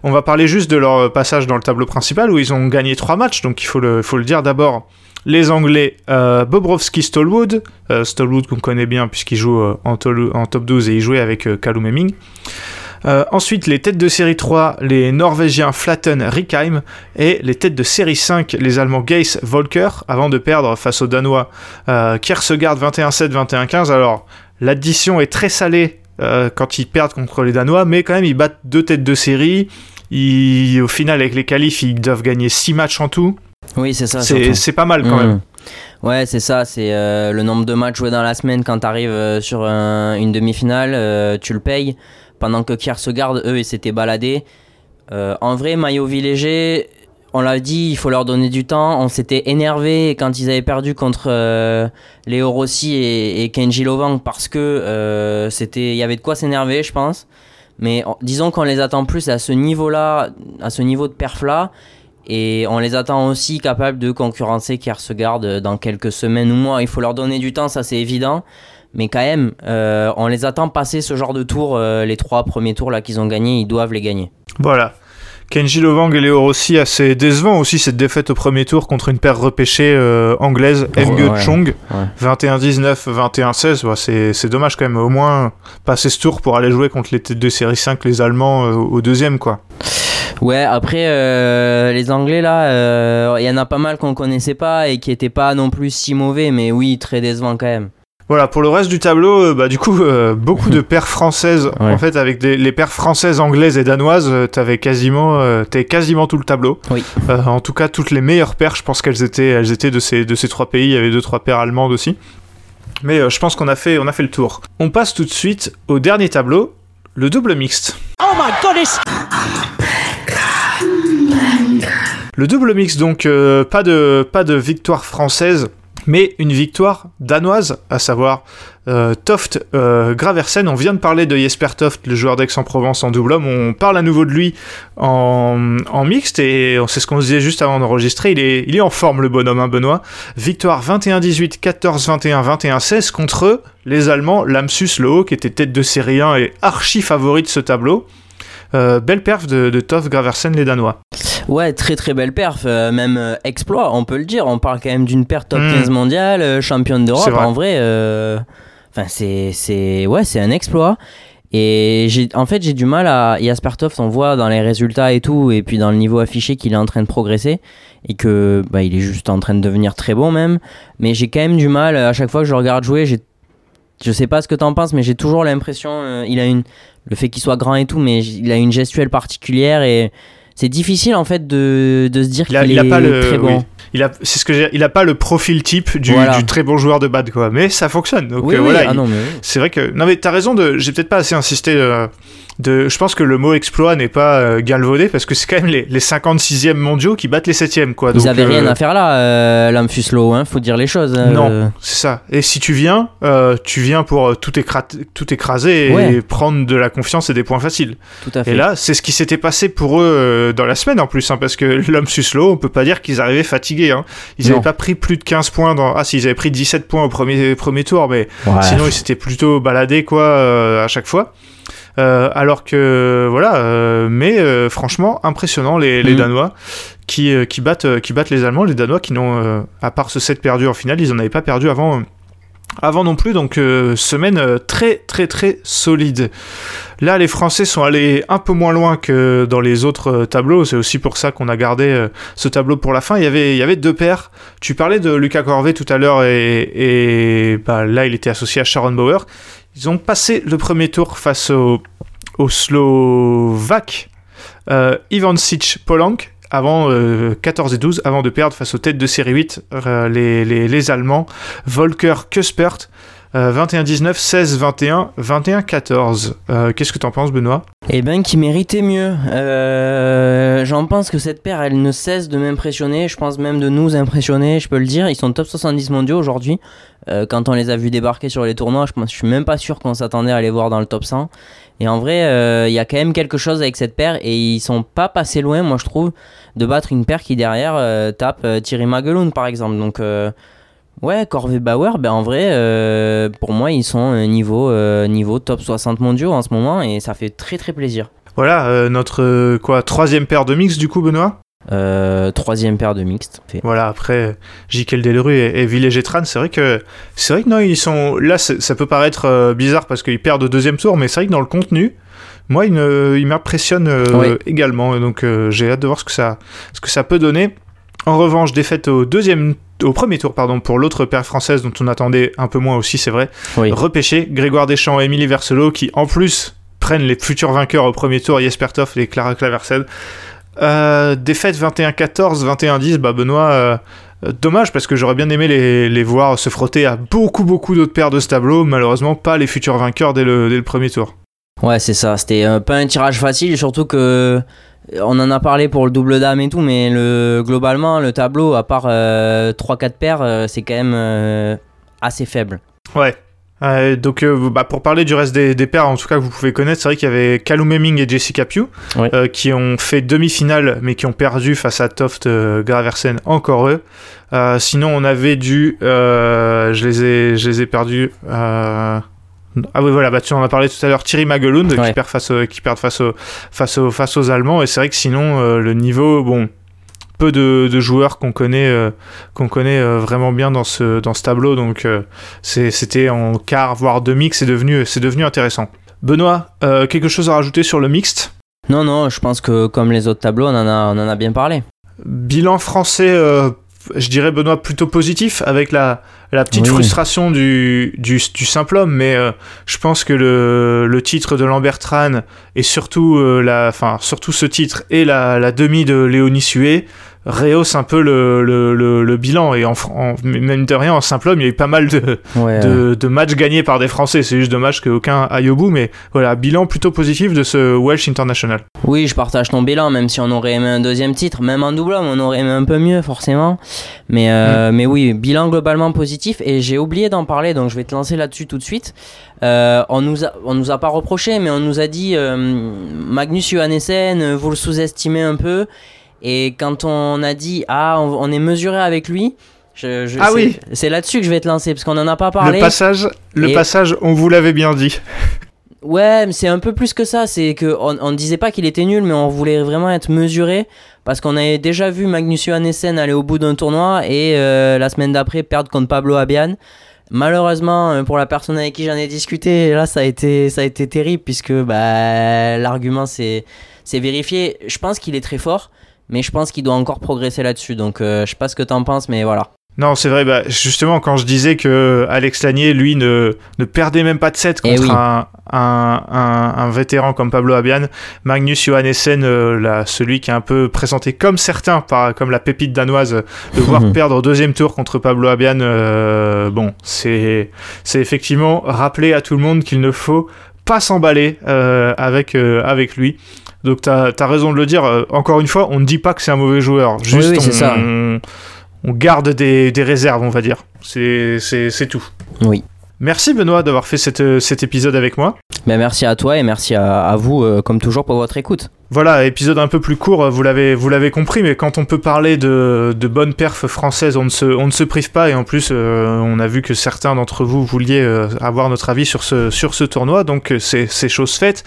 On va parler juste de leur passage dans le tableau principal où ils ont gagné trois matchs, donc il faut le, faut le dire d'abord. Les Anglais, euh, Bobrovski Stallwood, euh, Stallwood qu'on connaît bien puisqu'il joue euh, en, top 12 et il jouait avec euh, Callum Hemming. Euh, ensuite, les têtes de série 3, les Norvégiens Flatten Rickheim et les têtes de série 5, les Allemands Geiss Volker, avant de perdre face aux Danois euh, Kierkegaard 21-7, 21-15. Alors, l'addition est très salée euh, quand ils perdent contre les Danois, mais quand même ils battent deux têtes de série. Ils, au final, avec les qualifs, ils doivent gagner six matchs en tout. Oui, c'est ça. C'est pas mal quand Mm. même. Ouais, c'est ça. C'est euh, le nombre de matchs joués dans la semaine quand tu arrives sur un- une demi-finale, euh, tu le payes. Pendant que Kiersgaard, eux, ils s'étaient baladés. Euh, en vrai, maillot léger, on l'a dit, il faut leur donner du temps. On s'était énervé quand ils avaient perdu contre euh, Léo Rossi et, Kenji Lovang parce que euh, c'était, il y avait de quoi s'énerver, je pense. Mais disons qu'on les attend plus à ce niveau-là, à ce niveau de perf-là. Et on les attend aussi capables de concurrencer Kiersgaard euh, dans quelques semaines ou mois. Il faut leur donner du temps, ça c'est évident. Mais quand même, euh, on les attend passer ce genre de tour. euh, les trois premiers tours là qu'ils ont gagnés, ils doivent les gagner. Voilà. Kenji Lovang et Léo Rossi, assez décevant aussi cette défaite au premier tour contre une paire repêchée euh, anglaise, Ouais, Mge ouais. Chong, Ouais. 21-19, 21-16. Ouais, c'est c'est dommage quand même, au moins passer ce tour pour aller jouer contre les têtes de série 5, les Allemands, euh, au deuxième quoi. Ouais, après, euh, les Anglais, là, euh, il y en a pas mal qu'on connaissait pas et qui étaient pas non plus si mauvais, mais oui, très décevant quand même. Voilà, pour le reste du tableau, euh, bah, du coup, euh, beaucoup de <laughs> paires françaises. Ouais. En fait, avec les, les paires françaises, anglaises et danoises, euh, t'avais quasiment, euh, t'avais quasiment tout le tableau. Oui. Euh, en tout cas, toutes les meilleures paires, je pense qu'elles étaient, elles étaient de ces, de ces trois pays. Il y avait deux, trois paires allemandes aussi. Mais euh, je pense qu'on a fait, on a fait le tour. On passe tout de suite au dernier tableau, le double mixte. Le double mix, donc euh, pas, de, pas de victoire française, mais une victoire danoise, à savoir euh, Toft euh, Graversen. On vient de parler de Jesper Toft, le joueur d'Aix-en-Provence en double homme. On parle à nouveau de lui en, en mixte et c'est ce qu'on disait juste avant d'enregistrer. Il est, il est en forme, le bonhomme, hein, Benoît. Victoire 21-18, 14-21, 21-16 contre les Allemands, Lamsus Haut, qui était tête de série 1 et archi favori de ce tableau. Euh, belle perf de, de Graversen, les Danois. Ouais, très très belle perf, euh, même euh, exploit, on peut le dire. On parle quand même d'une paire top Mm. 15 mondiale, championne d'Europe. vrai. En vrai, enfin c'est c'est ouais, c'est un exploit. Et j'ai en fait j'ai du mal à Jasper Toft, on voit dans les résultats et tout, et puis dans le niveau affiché qu'il est en train de progresser et que bah, il est juste en train de devenir très bon même. Mais j'ai quand même du mal à chaque fois que je le regarde jouer, j'ai je sais pas ce que t'en penses, mais j'ai toujours l'impression, euh, il a une, le fait qu'il soit grand et tout, mais il a une gestuelle particulière et c'est difficile en fait de, de se dire qu'il est pas le, très bon. oui. il a, c'est ce que j'ai, il a pas le profil type du, Voilà. du très bon joueur de bad quoi, mais ça fonctionne. Donc oui, euh, oui, voilà, ah il- non, mais oui. c'est vrai que non mais t'as raison de, j'ai peut-être pas assez insisté. euh, de, je pense que le mot exploit n'est pas euh, galvaudé parce que c'est quand même les, les 56e mondiaux qui battent les 7e quoi. Ils Donc, avaient euh, rien à faire là, euh, Lamphus Lowe, hein, faut dire les choses. euh. Non, c'est ça. Et si tu viens, euh, tu viens pour tout, écra- tout écraser et Ouais. prendre de la confiance et des points faciles. tout à fait. Et là, c'est ce qui s'était passé pour eux euh, dans la semaine en plus, hein, parce que <laughs> l'homme Suslo, on peut pas dire qu'ils arrivaient fatigués. Hein. Ils Non. avaient pas pris plus de 15 points dans. Ah, si, ils avaient pris 17 points au premier, premier tour, mais Ouais. sinon ils s'étaient plutôt baladés quoi euh, à chaque fois. Euh, alors que voilà, euh, mais euh, franchement impressionnant les, les Mhm. Danois qui, qui battent qui battent les Allemands, les Danois qui n'ont à part ce set perdu en finale, ils en avaient pas perdu avant. avant non plus, donc euh, semaine très très très solide. Là, les Français sont allés un peu moins loin que dans les autres euh, tableaux. C'est aussi pour ça qu'on a gardé euh, ce tableau pour la fin. Il y avait, il y avait deux paires. Tu parlais de Lucas Corvet tout à l'heure et, et bah, là, il était associé à Sharon Bauer. Ils ont passé le premier tour face au, au Slovaque euh, Ivan Sic Polank avant euh, 14 et 12 avant de perdre face aux têtes de série 8 euh, les, les, les Allemands Volker Kuspert euh, 21-19, 16-21, 21-14. Euh, Qu'est-ce que t'en penses, Benoît? Eh ben, qui méritait mieux. Euh, J'en pense que cette paire, elle ne cesse de m'impressionner. Je pense même de nous impressionner, je peux le dire. Ils sont top 70 mondiaux aujourd'hui. Euh, quand on les a vus débarquer sur les tournois, je, pense, je suis même pas sûr qu'on s'attendait à les voir dans le top 100. Et en vrai, euh, il y a quand même quelque chose avec cette paire et ils sont pas passés loin, moi je trouve, de battre une paire qui derrière tape Thierry Magueloun par exemple. Donc ouais, Corvée Bauer, ben en vrai, euh, pour moi ils sont euh, niveau euh, niveau top 60 mondiaux en ce moment et ça fait très très plaisir. Voilà, euh, notre quoi troisième paire de mix du coup, Benoît? Troisième paire de mixte. Fait. Voilà, après Jikel Delru et, et Villégetran, c'est vrai que c'est vrai que non, ils sont là, ça peut paraître bizarre parce qu'ils perdent au deuxième tour, mais c'est vrai que dans le contenu, moi, ils, me- ils m'impressionnent euh, Ouais. également, donc j'ai hâte de voir ce que ça, ce que ça peut donner. En revanche, défaite au deuxième, au premier tour, pardon, pour l'autre paire française dont on attendait un peu moins aussi, c'est vrai. Oui. Repêché, Grégoire Deschamps et Émilie Verselo, qui en plus prennent les futurs vainqueurs au premier tour, Jesper Toft et Clara Claversen. Euh, défaite 21-14, 21-10, bah Benoît, euh, dommage parce que j'aurais bien aimé les, les voir se frotter à beaucoup beaucoup d'autres paires de ce tableau, malheureusement pas les futurs vainqueurs dès le, dès le premier tour. Ouais, c'est ça. C'était euh, pas un tirage facile, surtout que on en a parlé pour le double dame et tout, mais le, globalement, le tableau, à part 3-4 paires, euh, c'est quand même euh, assez faible. Ouais. Euh, donc euh, bah, pour parler du reste des, des paires en tout cas que vous pouvez connaître, c'est vrai qu'il y avait Callum Hemming et Jessica Pugh Ouais. euh, qui ont fait demi-finale mais qui ont perdu face à Toft euh, Graversen, encore eux. Euh, sinon on avait du... euh, je, les ai, je les ai perdus... Ah oui voilà, bah, tu en as parlé tout à l'heure, Thierry Magelund Ouais. qui perd face, qui perd face, face, face aux Allemands et c'est vrai que sinon euh, le niveau, bon, peu de, de joueurs qu'on connaît, euh, qu'on connaît euh, vraiment bien dans ce, dans ce tableau donc... C'était en quart, voire demi que c'est devenu, c'est devenu intéressant. Benoît, quelque chose à rajouter sur le mixte? Non, non, je pense que comme les autres tableaux, on en a, on en a bien parlé. Bilan français, je dirais Benoît plutôt positif, avec la, la petite Oui. frustration du, du, du simple homme, mais euh, je pense que le, le titre de Lambert Tran et surtout, euh, la, enfin, surtout ce titre et la, la demi de Léonie Sué rehaussent un peu le, le, le, le bilan. Et en, en, même de rien, en simple homme, il y a eu pas mal de, Ouais, de, de matchs gagnés par des Français. C'est juste dommage qu'aucun aille au bout, mais voilà, bilan plutôt positif de ce Welsh International. Oui, je partage ton bilan, même si on aurait aimé un deuxième titre, même en double homme, on aurait aimé un peu mieux, forcément. Mais, euh, mais oui, bilan globalement positif. Et j'ai oublié d'en parler, donc je vais te lancer là-dessus tout de suite. Euh, on nous a, on nous a pas reproché, mais on nous a dit euh, Magnus Johannessen, euh, vous le sous-estimez un peu. Et quand on a dit ah, on, on est mesuré avec lui. Je, je- Ah c'est- oui. C'est là-dessus que je vais te lancer, parce qu'on en a pas parlé. Le passage, le Et- passage, on vous l'avait bien dit. <laughs> Ouais, mais c'est un peu plus que ça. C'est que on, on disait pas qu'il était nul, mais on voulait vraiment être mesuré parce qu'on avait déjà vu Magnus Johannessen aller au bout d'un tournoi et euh, la semaine d'après perdre contre Pablo Abian. Malheureusement, euh, pour la personne avec qui j'en ai discuté, là ça a été ça a été terrible puisque bah, l'argument c'est c'est vérifié. Je pense qu'il est très fort, mais je pense qu'il doit encore progresser là-dessus. Donc euh, je sais pas ce que t'en penses, mais voilà. Non, c'est vrai, bah, justement, quand je disais que Alex Lanier, lui, ne, ne perdait même pas de set Eh contre oui. un, un, un, un vétéran comme Pablo Abian, Magnus Johannessen, euh, là, celui qui est un peu présenté comme certains, par, comme la pépite danoise, de voir <laughs> perdre au deuxième tour contre Pablo Abian, euh, bon, c'est effectivement rappeler à tout le monde qu'il ne faut pas s'emballer euh, avec, euh, avec lui. Donc t'as as raison de le dire. Euh, encore une fois, on ne dit pas que c'est un mauvais joueur. Juste oui, c'est on, ça. on, on garde des, des réserves, on va dire. C'est tout. Oui. Merci Benoît d'avoir fait cette- cet épisode avec moi. Ben, merci à toi et merci à, à vous, euh, comme toujours, pour votre écoute. Voilà, épisode un peu plus court, vous l'avez compris, mais quand on peut parler de, de bonnes perfs françaises, on ne, se, prive pas, et en plus, euh, on a vu que certains d'entre vous vouliez euh, avoir notre avis sur ce, tournoi, donc euh, c'est c'est chose faite.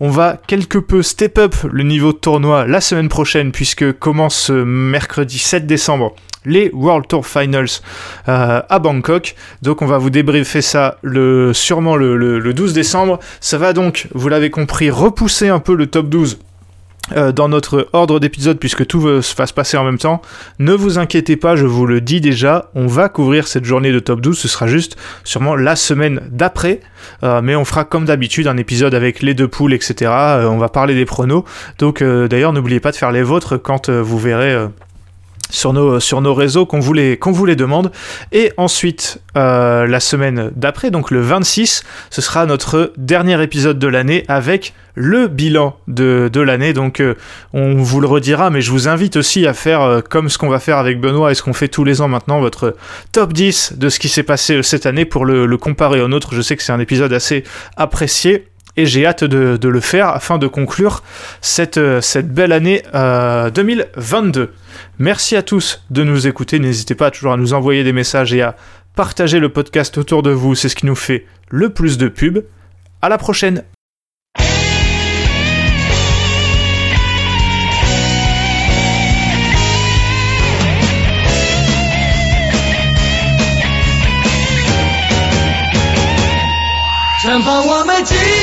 On va quelque peu step up le niveau de tournoi la semaine prochaine, puisque commence ce mercredi 7 décembre les World Tour Finals à Bangkok. Donc on va vous débriefer ça le, sûrement le 12 décembre. Ça va donc, vous l'avez compris, repousser un peu le top 12 euh, dans notre ordre d'épisode puisque tout se passer en même temps. Ne vous inquiétez pas, je vous le dis déjà, on va couvrir cette journée de top 12, ce sera juste sûrement la semaine d'après, Euh, mais on fera comme d'habitude un épisode avec les deux poules, etc. Euh, on va parler des pronos, donc d'ailleurs n'oubliez pas de faire les vôtres quand vous verrez... sur nos, sur nos réseaux qu'on vous, les- demande. Et ensuite, euh, la semaine d'après, donc le 26, ce sera notre dernier épisode de l'année avec le bilan de, de l'année. Donc euh, on vous le redira, mais je vous invite aussi à faire euh, comme ce qu'on va faire avec Benoît et ce qu'on fait tous les ans maintenant, votre top 10 de ce qui s'est passé cette année pour le, le comparer au nôtre. Je sais que c'est un épisode assez apprécié et j'ai hâte de, le faire afin de conclure cette, euh, cette belle année euh, 2022. Merci à tous de nous écouter, n'hésitez pas toujours à nous envoyer des messages et à partager le podcast autour de vous, c'est ce qui nous fait le plus de pubs. À la prochaine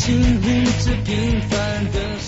经历着平凡的？